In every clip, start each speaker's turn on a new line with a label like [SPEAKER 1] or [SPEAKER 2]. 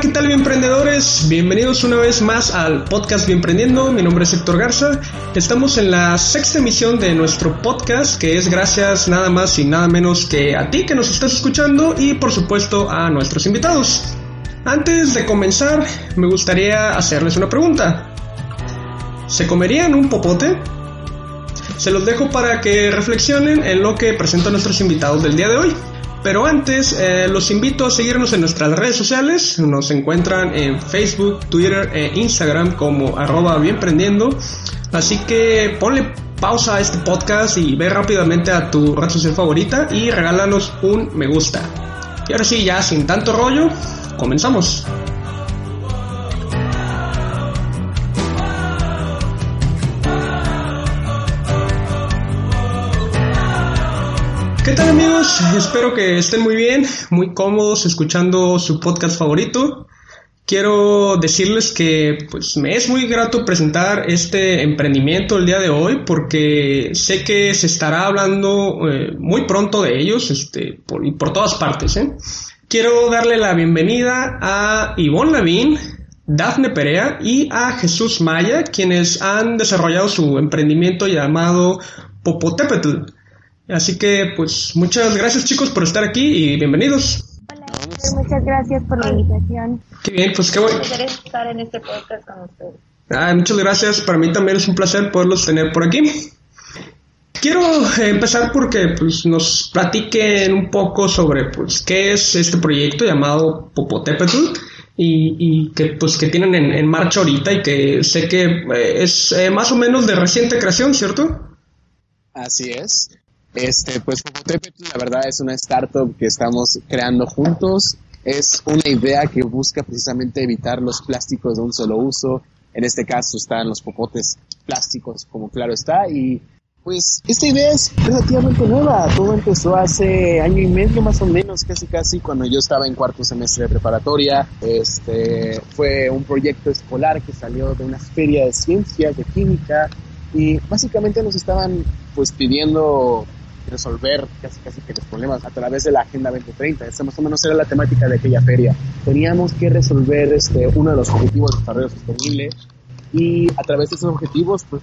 [SPEAKER 1] ¿qué tal, emprendedores? Bienvenidos una vez más al podcast Bienprendiendo. Mi nombre es Héctor Garza. Estamos en la sexta emisión de nuestro podcast, que es gracias nada más y nada menos que a ti que nos estás escuchando y, por supuesto, a nuestros invitados. Antes de comenzar, me gustaría hacerles una pregunta. ¿Se comerían un popote? Se los dejo para que reflexionen en lo que presentan nuestros invitados del día de hoy. Pero antes, eh, los invito a seguirnos en nuestras redes sociales. Nos encuentran en Facebook, Twitter e Instagram como arroba bienprendiendo. Así que ponle pausa a este podcast y ve rápidamente a tu red social favorita y regálanos un me gusta. Y ahora sí, ya sin tanto rollo, comenzamos. ¿Qué tal amigos? Espero que estén muy bien, muy cómodos escuchando su podcast favorito. Quiero decirles que pues me es muy grato presentar este emprendimiento el día de hoy porque sé que se estará hablando eh, muy pronto de ellos este, por, por todas partes. ¿eh? Quiero darle la bienvenida a Ivonne Lavín, Dafne Perea y a Jesús Maya, quienes han desarrollado su emprendimiento llamado Popotepetl. Así que, pues, muchas gracias chicos por estar aquí y bienvenidos.
[SPEAKER 2] Hola, muchas gracias por la invitación.
[SPEAKER 1] Qué bien, pues qué bueno.
[SPEAKER 2] estar en este podcast con ustedes.
[SPEAKER 1] Ah, muchas gracias, para mí también es un placer poderlos tener por aquí. Quiero empezar porque pues, nos platiquen un poco sobre pues, qué es este proyecto llamado Popotepetl y, y que, pues, que tienen en, marcha ahorita y que sé que eh, es eh, más o menos de reciente creación, ¿cierto?
[SPEAKER 3] Así es. Este, pues Popotepetl, la verdad, es una startup que estamos creando juntos. Es una idea que busca precisamente evitar los plásticos de un solo uso. En este caso están los popotes plásticos, como claro está, y pues esta idea es relativamente nueva. Todo empezó hace año y medio más o menos, casi casi, cuando yo estaba en cuarto semestre de preparatoria. Este fue un proyecto escolar que salió de una feria de ciencias, de química, y básicamente nos estaban pues pidiendo resolver casi casi que los problemas a través de la Agenda 2030. Esa más o menos era la temática de aquella feria. Teníamos que resolver este, uno de los objetivos de desarrollo sostenible y a través de esos objetivos, pues,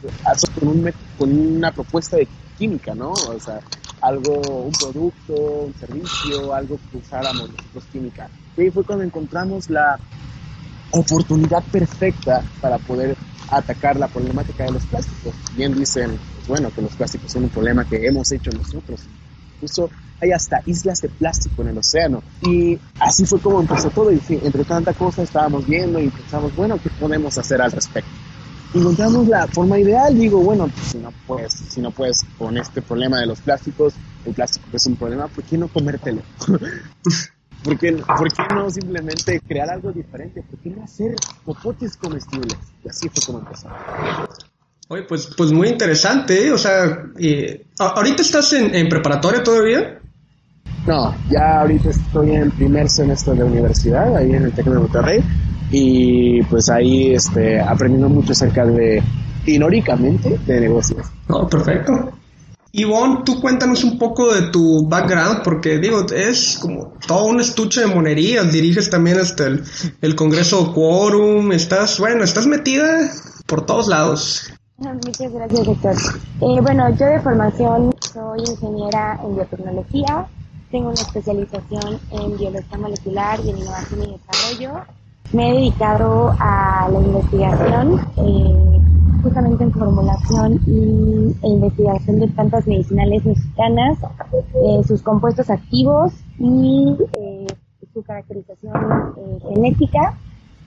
[SPEAKER 3] con, un, con una propuesta de química, ¿no? O sea, algo, un producto, un servicio, algo que usáramos nosotros química. Y ahí fue cuando encontramos la oportunidad perfecta para poder atacar la problemática de los plásticos. Bien dicen bueno, que los plásticos son un problema que hemos hecho nosotros. Incluso hay hasta islas de plástico en el océano. Y así fue como empezó todo. Y entre tanta cosa estábamos viendo y pensamos, bueno, ¿qué podemos hacer al respecto? Encontramos la forma ideal. Digo, bueno, pues, si no puedes, si no puedes con este problema de los plásticos, el plástico es un problema, ¿por qué no comértelo? ¿Por qué, ¿Por qué, no simplemente crear algo diferente? ¿Por qué no hacer popotes comestibles? Y así fue como empezó.
[SPEAKER 1] Oye, pues, pues muy interesante, ¿eh? o sea, ¿ahorita estás en, preparatoria todavía?
[SPEAKER 3] No, ya ahorita estoy en primer semestre de universidad, ahí en el Tecno de Monterrey, y pues ahí este, aprendiendo mucho acerca de, inóricamente, de negocios.
[SPEAKER 1] Oh, perfecto. Ivonne, tú cuéntanos un poco de tu background, porque digo, es como todo un estuche de monerías, diriges también hasta el, el Congreso Quorum, estás, bueno, estás metida por todos lados.
[SPEAKER 2] Muchas gracias, doctor. Eh, bueno, yo de formación soy ingeniera en biotecnología, tengo una especialización en biología molecular y en innovación y desarrollo. Me he dedicado a la investigación, eh, justamente en formulación y, e investigación de plantas medicinales mexicanas, eh, sus compuestos activos y su caracterización genética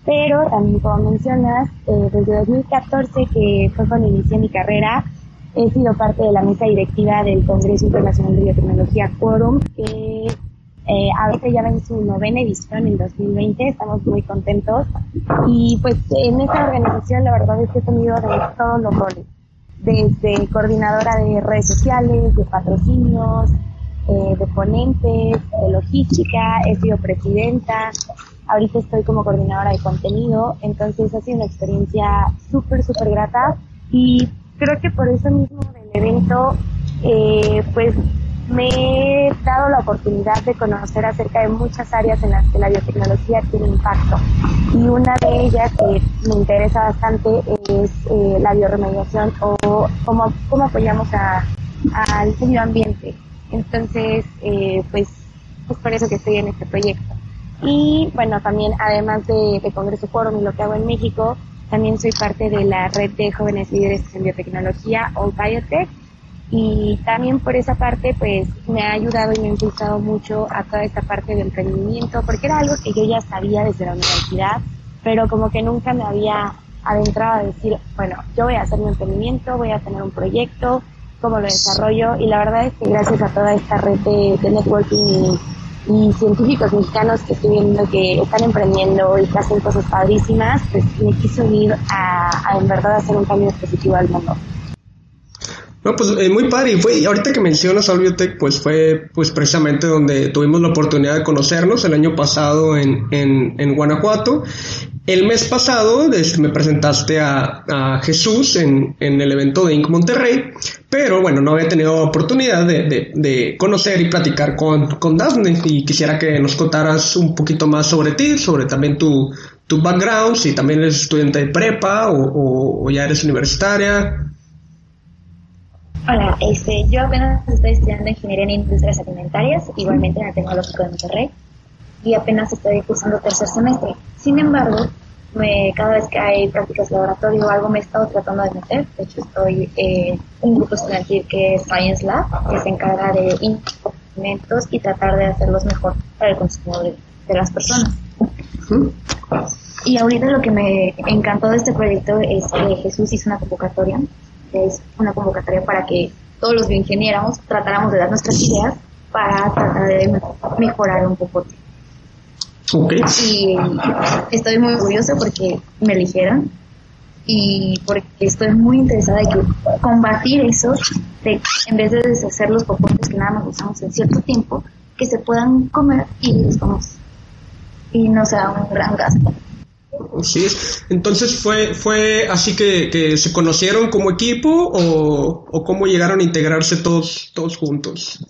[SPEAKER 2] pero también como mencionas, eh, desde 2014, que fue cuando inicié mi carrera, he sido parte de la mesa directiva del Congreso Internacional de Biotecnología Quorum, que eh, ahorita ya ven su novena edición en 2020, estamos muy contentos. Y pues en esta organización la verdad es que he tenido de todos los roles, desde coordinadora de redes sociales, de patrocinios, eh, de ponentes, de logística, he sido presidenta, Ahorita estoy como coordinadora de contenido, entonces ha sido una experiencia súper, súper grata y creo que por eso mismo del evento, eh, pues me he dado la oportunidad de conocer acerca de muchas áreas en las que la biotecnología tiene impacto. Y una de ellas que me interesa bastante es eh, la bioremediación o cómo, cómo apoyamos al medio ambiente. Entonces, eh, pues es por eso que estoy en este proyecto. Y bueno, también además de, de Congreso Forum y lo que hago en México, también soy parte de la red de jóvenes líderes en biotecnología o Biotech. Y también por esa parte pues me ha ayudado y me ha impulsado mucho a toda esta parte de emprendimiento porque era algo que yo ya sabía desde la universidad pero como que nunca me había adentrado a decir bueno yo voy a hacer mi emprendimiento voy a tener un proyecto cómo lo desarrollo y la verdad es que gracias a toda esta red de, networking y, científicos mexicanos que estoy viendo que están emprendiendo y que hacen cosas padrísimas pues me quise unir a, a en verdad hacer un cambio positivo al mundo.
[SPEAKER 1] No, pues eh, muy padre. Y fue, ahorita que mencionas al Biotech, pues fue pues precisamente donde tuvimos la oportunidad de conocernos el año pasado en, en, en Guanajuato. El mes pasado me presentaste a, Jesús en, el evento de Inc. Monterrey, pero bueno, no había tenido oportunidad de, conocer y platicar con, con Daphne y quisiera que nos contaras un poquito más sobre ti, sobre también tu, background, si también eres estudiante de prepa o, o, ya eres universitaria.
[SPEAKER 4] Hola, este, yo apenas estoy estudiando Ingeniería en Industrias Alimentarias, igualmente en el Tecnológico de Monterrey, y apenas estoy cursando tercer semestre. Sin embargo, me, cada vez que hay prácticas de laboratorio o algo me he estado tratando de meter. De hecho, estoy en un grupo estudiantil que es Science Lab, que se encarga de instrumentos y tratar de hacerlos mejor para el consumo de, de las personas. Y ahorita lo que me encantó de este proyecto es que Jesús hizo una convocatoria es una convocatoria para que todos los bioingenieros tratáramos de dar nuestras ideas para tratar de mejorar un poco.
[SPEAKER 1] Okay.
[SPEAKER 4] Y estoy muy orgullosa porque me eligieron y porque estoy muy interesada en que combatir eso, de, en vez de deshacer los popotes que nada más usamos en cierto tiempo, que se puedan comer y los vamos y no sea un gran gasto.
[SPEAKER 1] Sí, entonces fue, fue así que, que se conocieron como equipo o, o cómo llegaron a integrarse todos, todos juntos.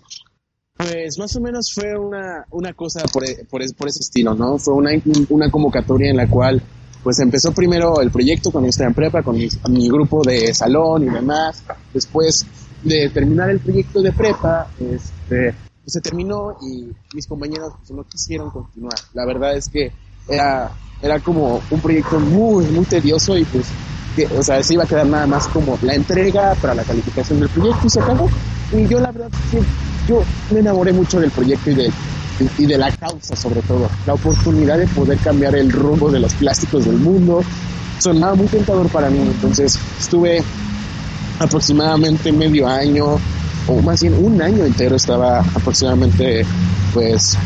[SPEAKER 3] Pues más o menos fue una, una cosa por, por, por ese estilo, ¿no? Fue una, una convocatoria en la cual pues empezó primero el proyecto cuando estaba en prepa, con mi, mi, grupo de salón y demás. Después de terminar el proyecto de prepa, este, pues se terminó y mis compañeros pues, no quisieron continuar. La verdad es que era era como un proyecto muy, muy tedioso y pues, que, o sea, se iba a quedar nada más como la entrega para la calificación del proyecto y se acabó. Y yo la verdad yo me enamoré mucho del proyecto y de, y de la causa sobre todo. La oportunidad de poder cambiar el rumbo de los plásticos del mundo sonaba muy tentador para mí. Entonces estuve aproximadamente medio año o más bien un año entero estaba aproximadamente pues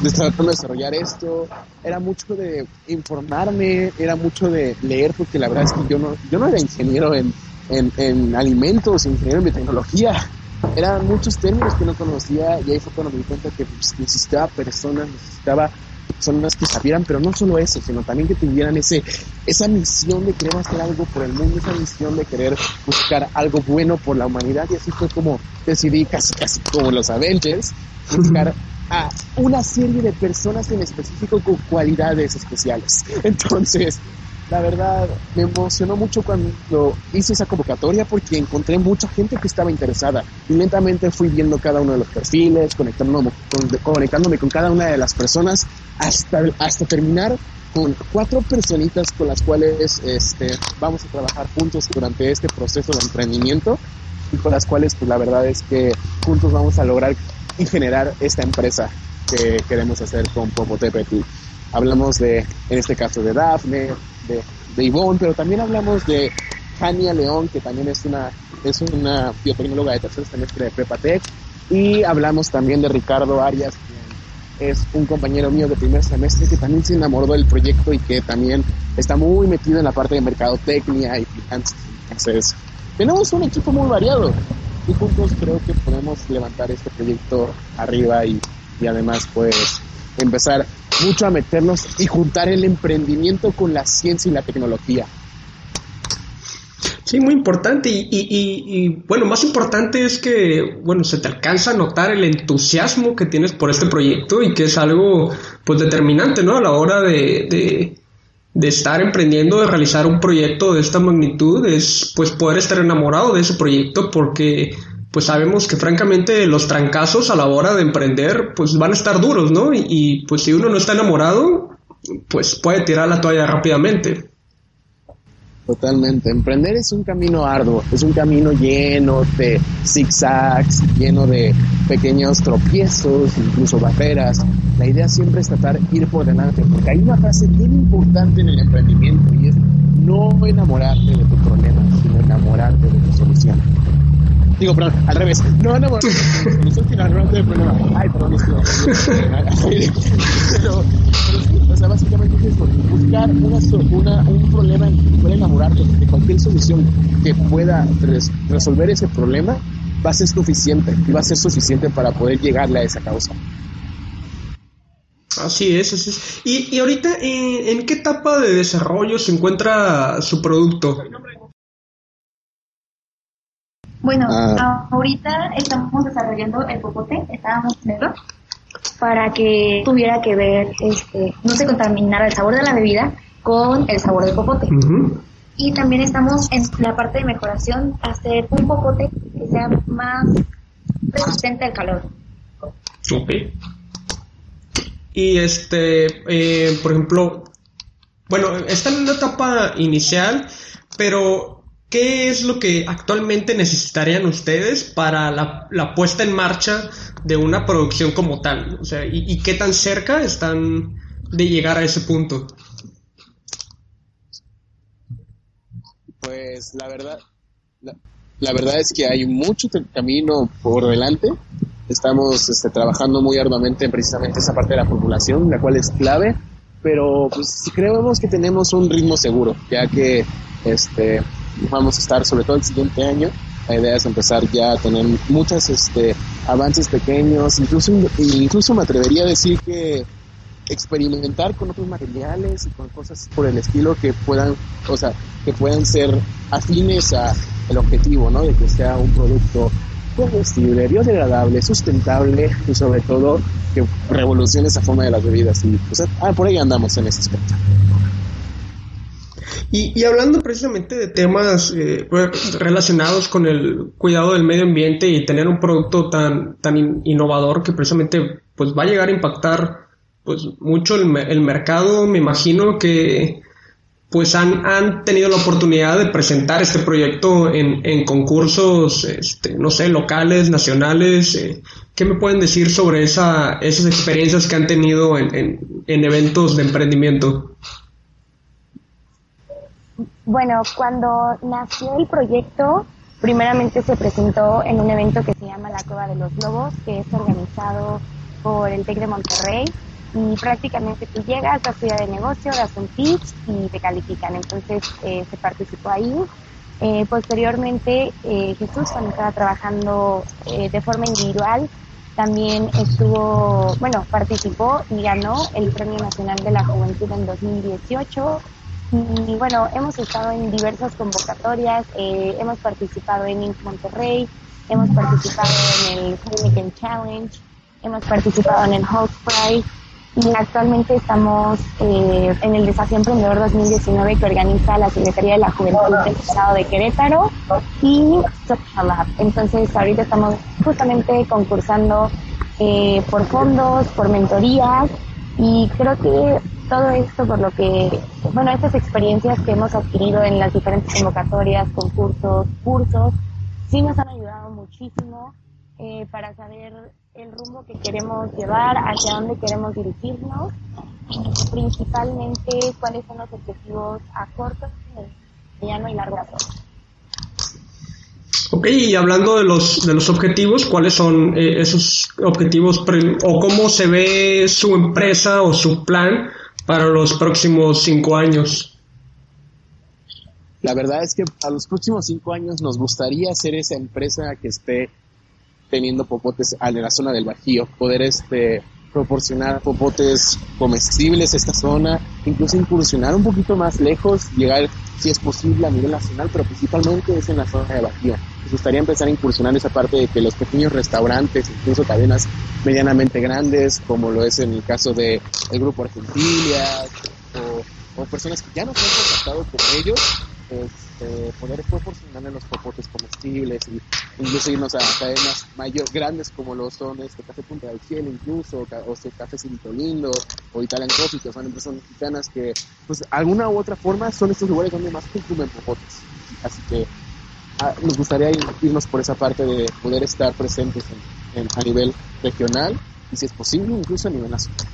[SPEAKER 3] tratando de desarrollar esto, era mucho de informarme, era mucho de leer, porque la verdad es que yo no, yo no era ingeniero en, en, en alimentos, ingeniero en biotecnología, eran muchos términos que no conocía y ahí fue cuando me di cuenta que pues, necesitaba personas, necesitaba personas que sabieran, pero no solo eso, sino también que tuvieran ese, esa misión de querer hacer algo por el mundo, esa misión de querer buscar algo bueno por la humanidad y así fue como decidí casi casi como los Avengers buscar a una serie de personas en específico con cualidades especiales. Entonces, la verdad, me emocionó mucho cuando hice esa convocatoria porque encontré mucha gente que estaba interesada. Y lentamente fui viendo cada uno de los perfiles, conectándome con, conectándome con cada una de las personas hasta, hasta terminar con cuatro personitas con las cuales este, vamos a trabajar juntos durante este proceso de emprendimiento y con las cuales pues la verdad es que juntos vamos a lograr y generar esta empresa que queremos hacer con Popotepetl. Hablamos de, en este caso, de Dafne, de, de pero también hablamos de Jania León, que también es una, es una biotecnóloga de tercer semestre de Prepatec, y hablamos también de Ricardo Arias, es un compañero mío de primer semestre que también se enamoró del proyecto y que también está muy metido en la parte de mercadotecnia y finanzas. Entonces, tenemos un equipo muy variado y juntos creo que podemos levantar este proyecto arriba y, y además pues empezar mucho a meternos y juntar el emprendimiento con la ciencia y la tecnología.
[SPEAKER 1] Sí, muy importante. Y, bueno, más importante es que, bueno, se te alcanza a notar el entusiasmo que tienes por este proyecto y que es algo, pues, determinante, ¿no? A la hora de, de, de estar emprendiendo, de realizar un proyecto de esta magnitud, es, pues, poder estar enamorado de ese proyecto porque, pues, sabemos que, francamente, los trancazos a la hora de emprender, pues, van a estar duros, ¿no? Y, pues, si uno no está enamorado, pues, puede tirar la toalla rápidamente.
[SPEAKER 3] Totalmente. Emprender es un camino arduo, es un camino lleno de zigzags, lleno de pequeños tropiezos, incluso barreras. La idea siempre es tratar de ir por delante, porque hay una frase bien importante en el emprendimiento y es no enamorarte de tu problema, sino enamorarte de tu solución. Digo, perdón, al revés. No enamorarte de tu solución, enamorarte del problema. Ay, perdón, es que... pero, o sea, básicamente es buscar una, un problema en que pueda enamorarte de cualquier solución que pueda resolver ese problema va a ser suficiente y va a ser suficiente para poder llegarle a esa causa.
[SPEAKER 1] Así es, así es. Y, y ahorita, ¿en, qué etapa de desarrollo se encuentra su producto?
[SPEAKER 4] Bueno, ah. ahorita estamos desarrollando el popote, estábamos en para que tuviera que ver, este, no se contaminara el sabor de la bebida con el sabor del popote. Y también estamos en la parte de mejoración, hacer un popote que sea más resistente al calor.
[SPEAKER 1] Ok. Y este, eh, por ejemplo, bueno, está en una etapa inicial, pero ¿Qué es lo que actualmente necesitarían ustedes para la, puesta en marcha de una producción como tal? O sea, ¿y, qué tan cerca están de llegar a ese punto?
[SPEAKER 3] Pues la verdad, la, verdad es que hay mucho camino por delante. Estamos este, trabajando muy arduamente en precisamente esa parte de la populación, la cual es clave, pero pues creemos que tenemos un ritmo seguro, ya que este vamos a estar sobre todo el siguiente año. La idea es empezar ya a tener muchos este, avances pequeños, incluso, incluso me atrevería a decir que experimentar con otros materiales y con cosas por el estilo que puedan, o sea, que puedan ser afines a el objetivo, ¿no? De que sea un producto combustible, biodegradable, sustentable y sobre todo que revolucione esa forma de las bebidas. Y pues, ah, por ahí andamos en ese aspecto.
[SPEAKER 1] Y, hablando precisamente de temas eh, relacionados con el cuidado del medio ambiente y tener un producto tan, tan innovador que precisamente pues va a llegar a impactar pues mucho el, el mercado, me imagino que pues han, han, tenido la oportunidad de presentar este proyecto en, en concursos, este, no sé, locales, nacionales. Eh, ¿Qué me pueden decir sobre esa, esas experiencias que han tenido en, en, en eventos de emprendimiento?
[SPEAKER 2] Bueno, cuando nació el proyecto, primeramente se presentó en un evento que se llama La Cueva de los Lobos, que es organizado por el TEC de Monterrey y prácticamente tú llegas, das tu de negocio, das un pitch y te califican. Entonces eh, se participó ahí. Eh, posteriormente eh, Jesús, cuando estaba trabajando de forma individual, también estuvo, bueno, participó y ganó el Premio Nacional de la Juventud en 2018 y bueno, hemos estado en diversas convocatorias, eh, hemos participado en Inc. Monterrey, hemos participado en el Heineken Challenge, hemos participado en el Hulk Prize y actualmente estamos eh, en el Desafío Emprendedor 2019 que organiza la Secretaría de la Juventud del Estado de Querétaro y Social Lab. Entonces ahorita estamos justamente concursando eh, por fondos, por mentorías y creo que todo esto por lo que, bueno, estas experiencias que hemos adquirido en las diferentes convocatorias, concursos, cursos, sí nos han ayudado muchísimo eh, para saber el rumbo que queremos llevar, hacia dónde queremos dirigirnos principalmente cuáles son los objetivos a corto, mediano y largo plazo.
[SPEAKER 1] Ok, y hablando de los, de los objetivos, ¿cuáles son eh, esos objetivos o cómo se ve su empresa o su plan para los próximos cinco años?
[SPEAKER 3] La verdad es que a los próximos cinco años nos gustaría ser esa empresa que esté teniendo popotes en la zona del Bajío, poder este proporcionar popotes comestibles a esta zona, incluso incursionar un poquito más lejos, llegar si es posible a nivel nacional, pero principalmente es en la zona de Bajío. Gustaría empezar a incursionar esa parte de que los pequeños restaurantes, incluso cadenas medianamente grandes, como lo es en el caso de el grupo Argentilia, o, o personas que ya no se han contactado con ellos, este, poder proporcionarle los popotes comestibles y incluso irnos a cadenas mayor, grandes como lo son este Café Punta del Cielo incluso, o, este Café Cinto Lindo, o Italian Coffee, que son empresas mexicanas que, pues, alguna u otra forma son estos lugares donde más consumen popotes. Así que nos gustaría irnos por esa parte de poder estar presentes en, a nivel regional y si es posible incluso a nivel nacional.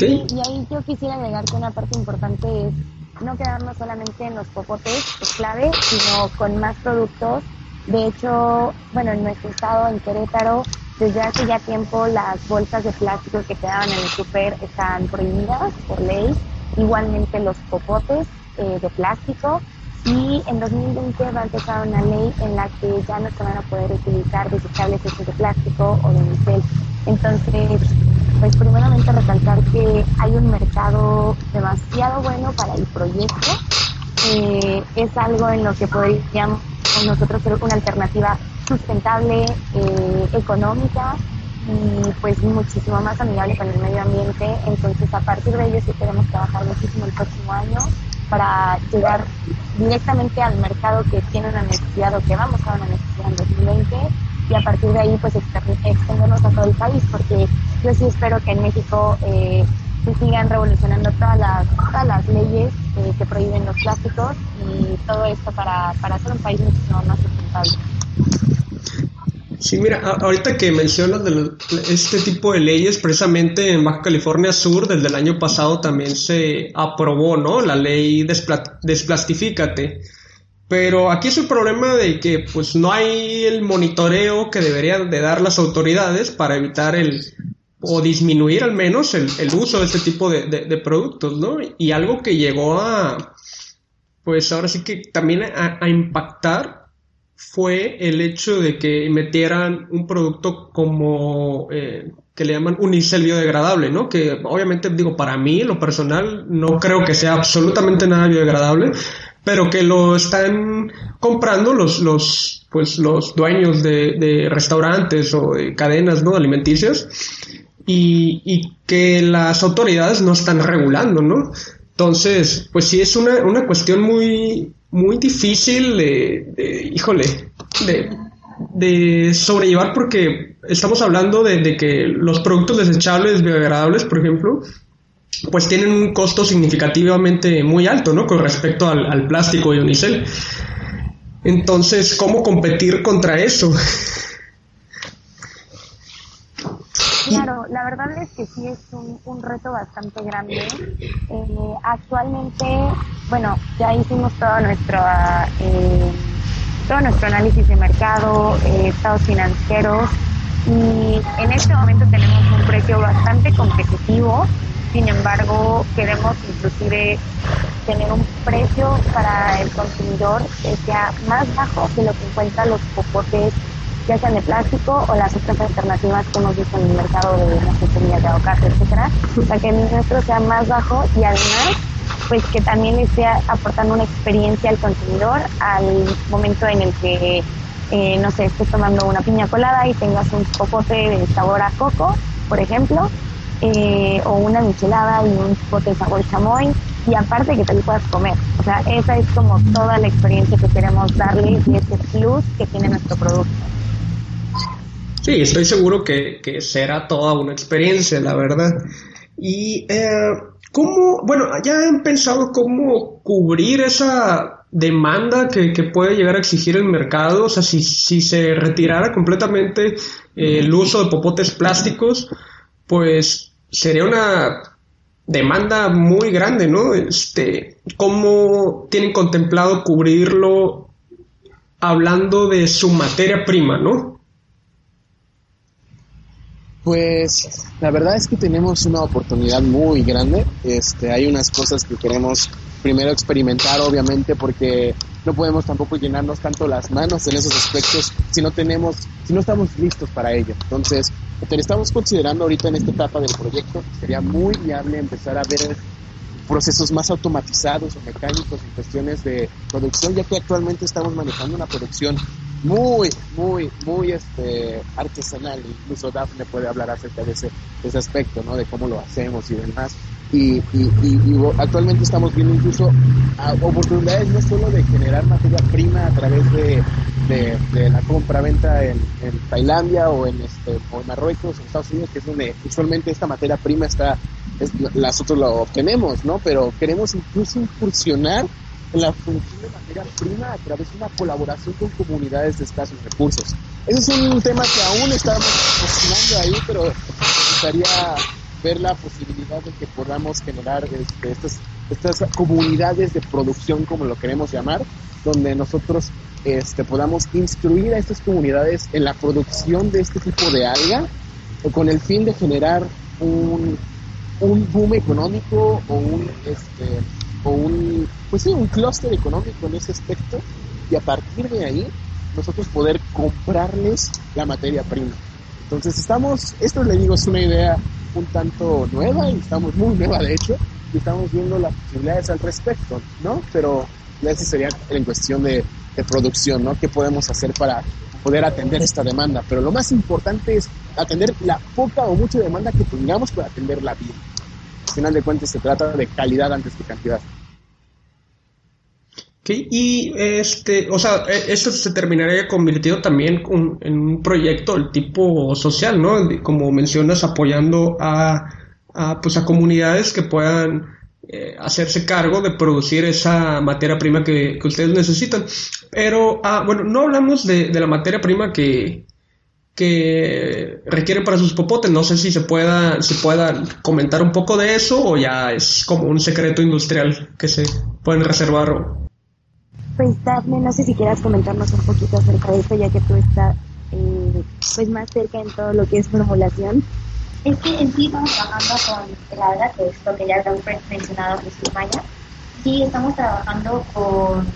[SPEAKER 2] Y ahí yo quisiera agregar que una parte importante es no quedarnos solamente en los popotes, es clave, sino con más productos. De hecho, bueno, en nuestro estado, en Querétaro, desde hace ya tiempo las bolsas de plástico que quedaban en el súper están prohibidas por ley. Igualmente los popotes eh, de plástico. Y en 2020 va a empezar una ley en la que ya no se van a poder utilizar desechables hechos de plástico o de unicel. Entonces, pues primeramente recalcar que hay un mercado demasiado bueno para el proyecto. Eh, es algo en lo que podríamos nosotros ser una alternativa sustentable, eh, económica y pues muchísimo más amigable con el medio ambiente. Entonces a partir de ello sí queremos trabajar muchísimo el próximo año para llegar directamente al mercado que tiene una necesidad o que vamos a una necesidad en 2020 y a partir de ahí pues extendernos a todo el país porque yo sí espero que en México eh, se sigan revolucionando todas las, todas las leyes eh, que prohíben los plásticos y todo esto para, para ser un país muchísimo más sustentable.
[SPEAKER 1] Sí, mira, ahorita que mencionas de este tipo de leyes, precisamente en Baja California Sur, desde el año pasado también se aprobó, ¿no? La ley Desplastifícate pero aquí es el problema de que pues no hay el monitoreo que deberían de dar las autoridades para evitar el o disminuir al menos el, uso de este tipo de, productos, ¿no? Y algo que llegó a pues ahora sí que también a, impactar fue el hecho de que metieran un producto como eh, que le llaman unicel biodegradable, ¿no? Que obviamente digo, para mí, lo personal, no creo que sea absolutamente nada biodegradable, pero que lo están comprando los, los, pues los dueños de, restaurantes o de cadenas ¿no? alimenticias y, y, que las autoridades no están regulando, ¿no? Entonces, pues sí es una, una cuestión muy, muy difícil de, híjole, de, de sobrellevar porque estamos hablando de, de, que los productos desechables biodegradables, por ejemplo, pues tienen un costo significativamente muy alto, ¿no? Con respecto al, plástico y unicel. Entonces, ¿cómo competir contra eso?
[SPEAKER 2] Claro, la verdad es que sí es un, reto bastante grande. Eh, actualmente, bueno, ya hicimos todo nuestro, eh, todo nuestro análisis de mercado, eh, estados financieros, y en este momento tenemos un precio bastante competitivo sin embargo, queremos inclusive tener un precio para el consumidor que sea más bajo que lo que encuentran los popotes, ya sean de plástico o las otras alternativas que hemos visto en el mercado de las semillas de aguacate, etcétera. Sea, que el nuestro sea más bajo y además pues que también le esté aportando una experiencia al consumidor al momento en el que, eh, no sé, estés tomando una piña colada y tengas un popote de sabor a coco, por ejemplo, eh, o una michelada y un pote de sabor chamoy y aparte que te lo puedas comer. O sea, esa es como toda la experiencia que queremos darle y ese plus que tiene nuestro producto.
[SPEAKER 1] Sí, estoy seguro que, será toda una experiencia, la verdad. Y, eh, ¿cómo, bueno, ya han pensado cómo cubrir esa demanda que, puede llegar a exigir el mercado? O sea, si, si se retirara completamente eh, el uso de popotes plásticos, pues sería una demanda muy grande, ¿no? Este, ¿cómo tienen contemplado cubrirlo hablando de su materia prima, ¿no?
[SPEAKER 3] Pues la verdad es que tenemos una oportunidad muy grande. Este, hay unas cosas que queremos primero experimentar, obviamente, porque no podemos tampoco llenarnos tanto las manos en esos aspectos si no tenemos, si no estamos listos para ello. Entonces, lo que estamos considerando ahorita en esta etapa del proyecto sería muy viable empezar a ver procesos más automatizados o mecánicos en cuestiones de producción, ya que actualmente estamos manejando una producción muy, muy, muy este, artesanal. Incluso Daphne puede hablar acerca de ese, de ese aspecto, ¿no? De cómo lo hacemos y demás. Y, y, y, actualmente estamos viendo incluso oportunidades no solo de generar materia prima a través de, de, la compra-venta en, en, Tailandia o en, este, o en Marruecos o en Estados Unidos, que es donde usualmente esta materia prima está, es, nosotros lo obtenemos, ¿no? Pero queremos incluso incursionar en la función de materia prima a través de una colaboración con comunidades de escasos recursos. Ese es un tema que aún estamos cocinando ahí, pero me gustaría ver la posibilidad de que podamos generar este, estas, estas comunidades de producción, como lo queremos llamar, donde nosotros este, podamos instruir a estas comunidades en la producción de este tipo de alga, con el fin de generar un, un boom económico o un, este, o un, pues sí, un clúster económico en ese aspecto, y a partir de ahí nosotros poder comprarles la materia prima. Entonces estamos, esto le digo es una idea un tanto nueva y estamos muy nueva de hecho y estamos viendo las posibilidades al respecto, ¿no? Pero eso sería en cuestión de, de producción, ¿no? ¿Qué podemos hacer para poder atender esta demanda? Pero lo más importante es atender la poca o mucha demanda que tengamos para atenderla bien. Al final de cuentas se trata de calidad antes que cantidad.
[SPEAKER 1] Y este, o sea, e, esto se terminaría convirtiendo también en un proyecto del tipo social, ¿no? Como mencionas, apoyando a, pues a comunidades que puedan eh, hacerse cargo de producir esa materia prima que, ustedes necesitan. Pero, ah, bueno, no hablamos de, la materia prima que, que requieren para sus popotes. No sé si se pueda, se pueda comentar un poco de eso o ya es como un secreto industrial que se pueden reservar
[SPEAKER 2] pues Daphne, no sé si quieras comentarnos un poquito acerca de esto, ya que tú estás eh, pues más cerca en todo lo que es formulación.
[SPEAKER 4] Es que en sí estamos trabajando con el ADA, que es lo que ya habíamos mencionado en Maya. Sí, estamos trabajando con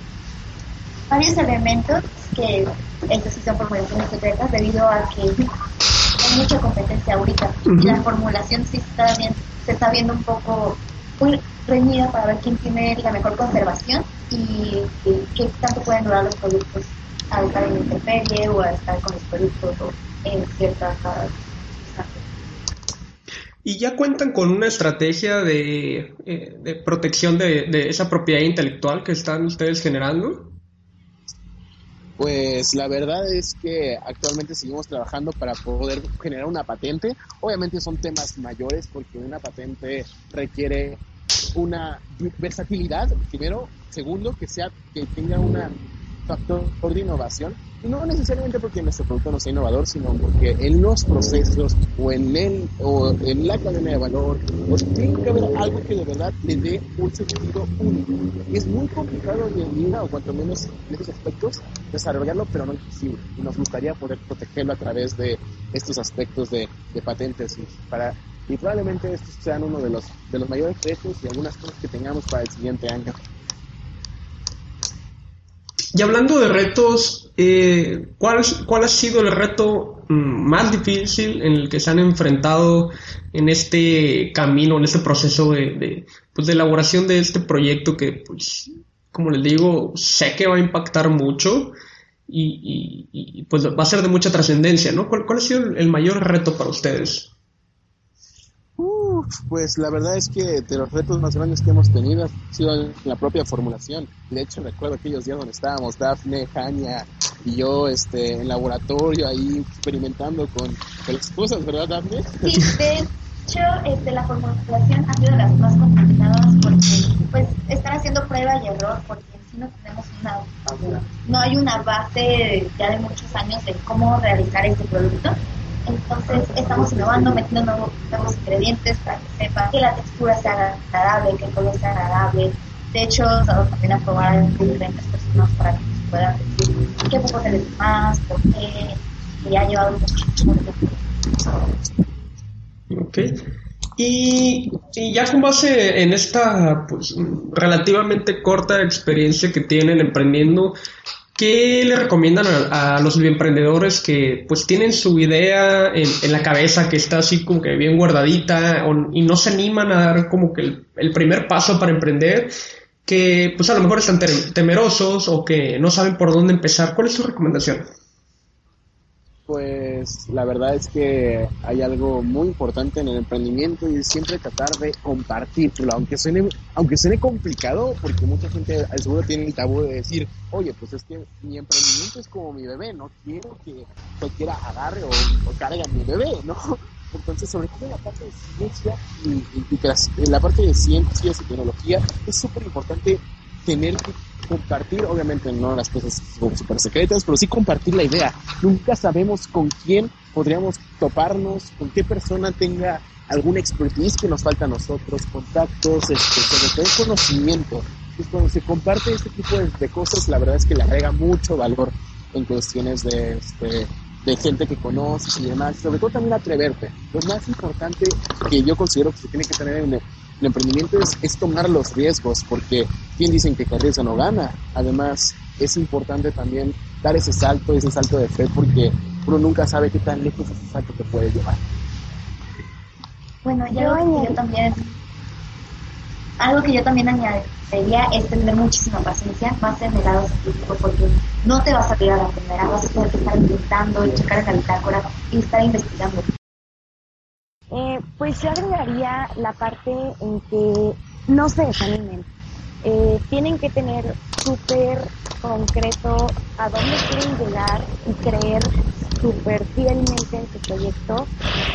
[SPEAKER 4] varios elementos que estos sí son formulaciones secretas debido a que hay mucha competencia ahorita y la formulación sí está bien, se está viendo un poco muy reñida para ver quién tiene la mejor conservación y, qué tanto pueden durar los productos al estar en intemperie o al estar con los productos en ciertas
[SPEAKER 1] ¿Y ya cuentan con una estrategia de, eh, de protección de, de, esa propiedad intelectual que están ustedes generando?
[SPEAKER 3] Pues la verdad es que actualmente seguimos trabajando para poder generar una patente. Obviamente son temas mayores porque una patente requiere una versatilidad, primero, segundo, que sea que tenga un factor de innovación, no necesariamente porque nuestro producto no sea innovador, sino porque en los procesos o en el o en la cadena de valor, pues tiene que haber algo que de verdad le dé un sentido único. Y es muy complicado hoy en día, o cuanto menos en esos aspectos, desarrollarlo, pero no imposible. Y nos gustaría poder protegerlo a través de estos aspectos de, de patentes y para y probablemente estos sean uno de los, de los mayores retos y algunas cosas que tengamos para el siguiente año.
[SPEAKER 1] Y hablando de retos, eh, ¿cuál, ¿cuál ha sido el reto mm, más difícil en el que se han enfrentado en este camino, en este proceso de, pues, elaboración de este proyecto que, pues, como les digo, sé que va a impactar mucho y, pues va a ser de mucha trascendencia, ¿no? ¿Cuál, ¿Cuál, ha sido el mayor reto para ustedes?
[SPEAKER 3] Pues la verdad es que de los retos más grandes que hemos tenido ha sido la propia formulación. De hecho, recuerdo aquellos días donde estábamos Dafne, Jania y yo este, en laboratorio ahí experimentando con, las cosas, ¿verdad, Dafne?
[SPEAKER 4] Sí, de hecho, este, la formulación ha sido de las más complicadas porque pues estar haciendo prueba y error porque en sí no tenemos una, no hay una base ya de muchos años de cómo realizar este producto entonces estamos innovando, metiendo nuevos, ingredientes para que sepa que la textura sea agradable, que el color sea agradable. De hecho, vamos también a probar en diferentes personas para que se puedan decir qué poco se les más, por qué, y ha llevado mucho tiempo.
[SPEAKER 1] Ok. Y, ya con base en esta pues, relativamente corta experiencia que tienen emprendiendo, ¿qué le recomiendan a, los emprendedores que pues tienen su idea en, la cabeza que está así como que bien guardadita y no se animan a dar como que el, primer paso para emprender? que pues a lo mejor están temerosos o que no saben por dónde empezar. ¿Cuál es su recomendación?
[SPEAKER 3] Pues la verdad es que hay algo muy importante en el emprendimiento y es siempre tratar de compartirlo, aunque suene, aunque suene complicado, porque mucha gente al seguro tiene el tabú de decir, oye, pues es que mi emprendimiento es como mi bebé, no quiero que cualquiera agarre o, cargue a mi bebé, ¿no? Entonces, sobre todo en la parte de ciencia y, la parte de ciencias y tecnología, es súper importante tener que compartir, obviamente no las cosas súper secretas, pero sí compartir la idea. Nunca sabemos con quién podríamos toparnos, con qué persona tenga alguna expertise que nos falta a nosotros, contactos, este, sobre todo conocimiento. Pues cuando se comparte este tipo de, cosas, la verdad es que le agrega mucho valor en cuestiones de, este, de gente que conoces y demás, sobre todo también atreverte. Lo más importante que yo considero que se tiene que tener en el, emprendimiento es, tomar los riesgos, porque quien dicen que carrera no gana. Además, es importante también dar ese salto, ese salto de fe, porque uno nunca sabe qué tan lejos ese salto te puede llevar.
[SPEAKER 4] Bueno, yo, yo también, algo que yo también añadiría es tener muchísima paciencia, más en el lado científico, porque no te vas a tirar a la primera, vas a tener que estar intentando y checar en la bitácora y estar investigando.
[SPEAKER 2] Pues yo agregaría la parte en que no se desanimen. Eh, tienen que tener súper concreto a dónde quieren llegar y creer súper fielmente en su proyecto.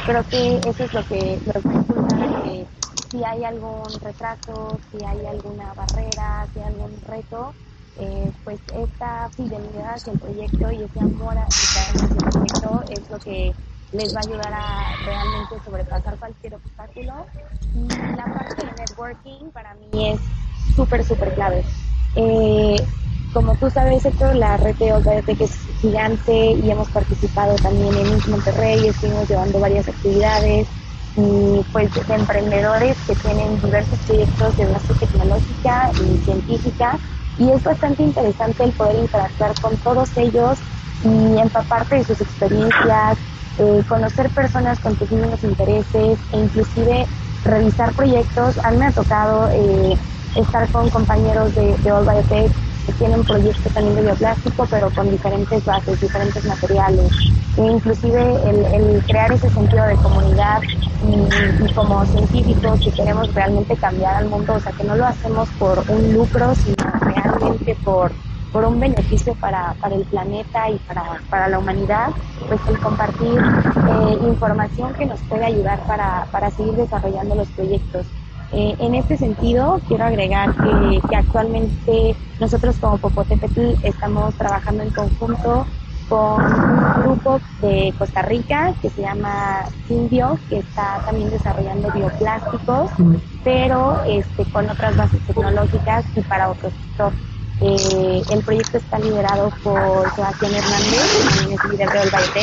[SPEAKER 2] Creo que eso es lo que a impulsar que si hay algún retraso, si hay alguna barrera, si hay algún reto, eh, pues esta fidelidad hacia el proyecto y ese amor hacia el proyecto es lo que les va a ayudar a realmente sobrepasar cualquier obstáculo. Y la parte de networking para mí es súper, súper clave. Eh, como tú sabes, Héctor, la red de que es gigante y hemos participado también en Monterrey, estuvimos llevando varias actividades y pues de emprendedores que tienen diversos proyectos de base tecnológica y científica y es bastante interesante el poder interactuar con todos ellos y empaparte de sus experiencias, eh, conocer personas con tus mismos intereses e inclusive revisar proyectos. A mí me ha tocado eh, estar con compañeros de, de All Biotech que tienen proyectos también de bioplástico, pero con diferentes bases, diferentes materiales. E inclusive el, crear ese sentido de comunidad y, como científicos que queremos realmente cambiar al mundo, o sea, que no lo hacemos por un lucro, sino realmente por por un beneficio para, para el planeta y para, para la humanidad, pues el compartir eh, información que nos puede ayudar para, para seguir desarrollando los proyectos. Eh, en este sentido, quiero agregar que, que actualmente nosotros como Popotepetl estamos trabajando en conjunto con un grupo de Costa Rica que se llama Simbio, que está también desarrollando bioplásticos, pero este, con otras bases tecnológicas y para otros sectores. Eh, el proyecto está liderado por Sebastián Hernández, también es líder del Baite.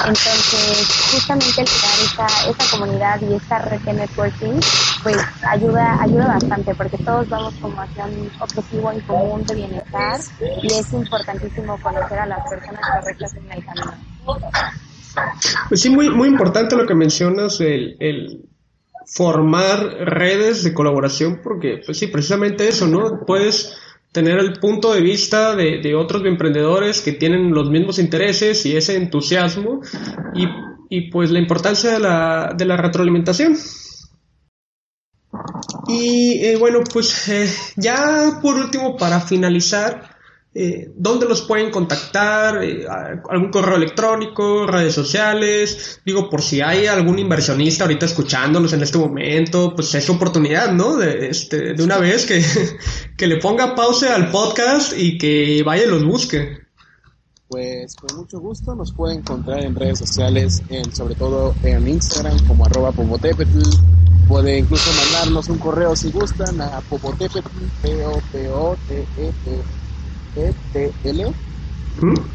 [SPEAKER 2] Entonces, justamente el crear esa, esa comunidad y esta red de networking, pues ayuda, ayuda bastante, porque todos vamos como hacia un objetivo en común de bienestar y es importantísimo conocer a las personas correctas en el camino.
[SPEAKER 1] Pues sí, muy, muy importante lo que mencionas, el, el formar redes de colaboración, porque pues sí, precisamente eso, ¿no? Puedes tener el punto de vista de, otros emprendedores que tienen los mismos intereses y ese entusiasmo y, pues la importancia de la, de la retroalimentación. Y eh, bueno, pues eh, ya por último, para finalizar, eh, dónde los pueden contactar, eh, algún correo electrónico, redes sociales, digo, por si hay algún inversionista ahorita escuchándolos en este momento, pues es oportunidad, ¿no? De, este, de una vez que, que le ponga pausa al podcast y que vaya y los busque.
[SPEAKER 3] Pues con mucho gusto nos pueden encontrar en redes sociales, en, sobre todo en Instagram como arroba popotepetl. Puede incluso mandarnos un correo si gustan a popotepetl, p o p o t e etl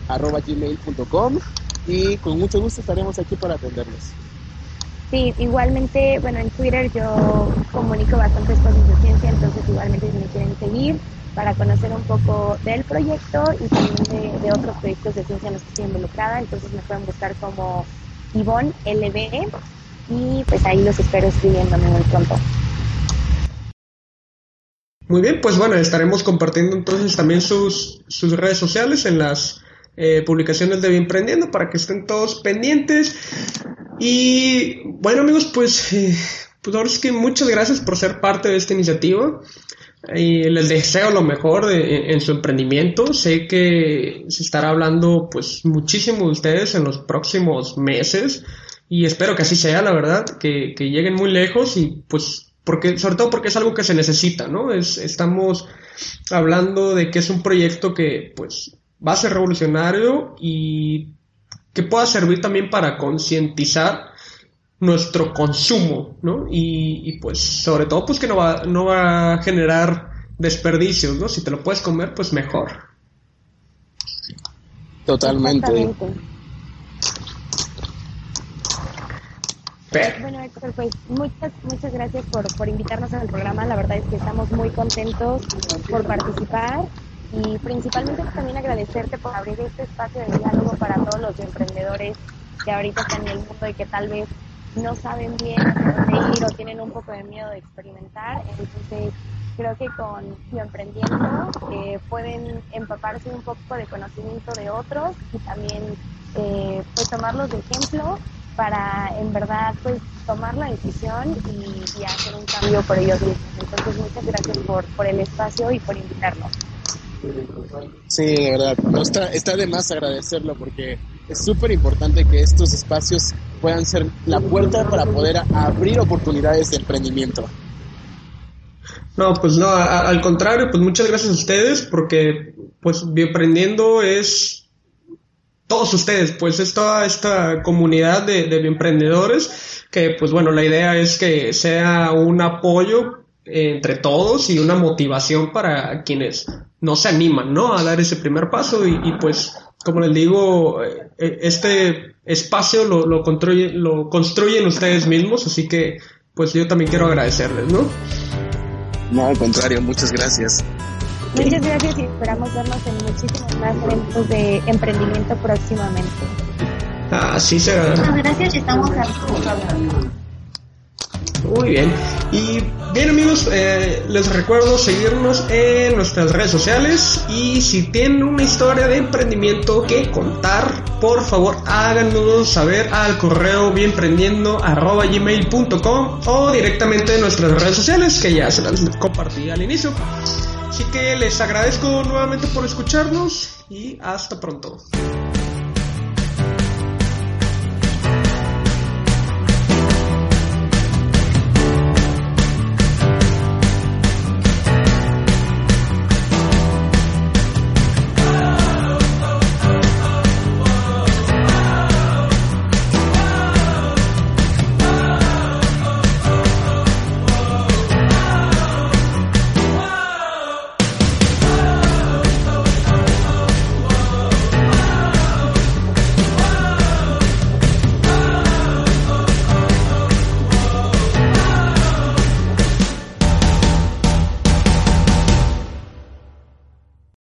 [SPEAKER 3] arroba gmail.com y con mucho gusto estaremos aquí para atenderles.
[SPEAKER 2] Sí, igualmente, bueno, en Twitter yo comunico bastantes cosas de ciencia, entonces igualmente si me quieren seguir para conocer un poco del proyecto y también de, otros proyectos de ciencia en los que estoy involucrada, entonces me pueden buscar como Ivonne LB y pues ahí los espero escribiéndome muy pronto.
[SPEAKER 1] Muy bien, pues bueno, estaremos compartiendo entonces también sus, sus redes sociales en las eh, publicaciones de Bien Prendiendo para que estén todos pendientes. Y bueno amigos, pues, eh, pues ahora es que muchas gracias por ser parte de esta iniciativa. Y les deseo lo mejor en su emprendimiento. Sé que se estará hablando pues muchísimo de ustedes en los próximos meses y espero que así sea, la verdad, que, que lleguen muy lejos y pues porque sobre todo porque es algo que se necesita, ¿no? Es, estamos hablando de que es un proyecto que pues va a ser revolucionario y que pueda servir también para concientizar nuestro consumo, ¿no? Y, pues sobre todo pues que no va, no va a generar desperdicios, ¿no? Si te lo puedes comer, pues mejor.
[SPEAKER 3] Totalmente.
[SPEAKER 2] Bueno, Héctor, pues muchas, muchas gracias por, por invitarnos al programa. La verdad es que estamos muy contentos por participar y principalmente también agradecerte por abrir este espacio de diálogo para todos los emprendedores que ahorita están en el mundo y que tal vez no saben bien dónde o tienen un poco de miedo de experimentar. Entonces, creo que con Emprendiendo eh, pueden empaparse un poco de conocimiento de otros y también eh, pues tomarlos de ejemplo para en verdad pues tomar la decisión y, hacer un cambio por ellos mismos. Entonces muchas gracias por, por el espacio y por invitarnos.
[SPEAKER 3] Sí, de verdad, no está, está de más agradecerlo porque es súper importante que estos espacios puedan ser la puerta para poder abrir oportunidades de emprendimiento.
[SPEAKER 1] No, pues no, al contrario, pues muchas gracias a ustedes porque pues Bienprendiendo es todos ustedes, pues es esta comunidad de, de emprendedores que pues bueno, la idea es que sea un apoyo entre todos y una motivación para quienes no se animan, ¿no? A dar ese primer paso y, pues, como les digo, eh, eh, este espacio lo, lo, lo construyen ustedes mismos, así que pues yo también quiero agradecerles, ¿no?
[SPEAKER 3] No, al contrario, muchas gracias.
[SPEAKER 2] Muchas gracias y esperamos vernos en muchísimos más eventos de emprendimiento próximamente.
[SPEAKER 1] Así será.
[SPEAKER 4] Muchas gracias y estamos a
[SPEAKER 1] muy bien. Y bien amigos, eh, les recuerdo seguirnos en nuestras redes sociales y si tienen una historia de emprendimiento que contar, por favor háganos saber al correo bienprendiendo.gmail.com o directamente en nuestras redes sociales que ya se las compartí al inicio. Así que les agradezco nuevamente por escucharnos y hasta pronto.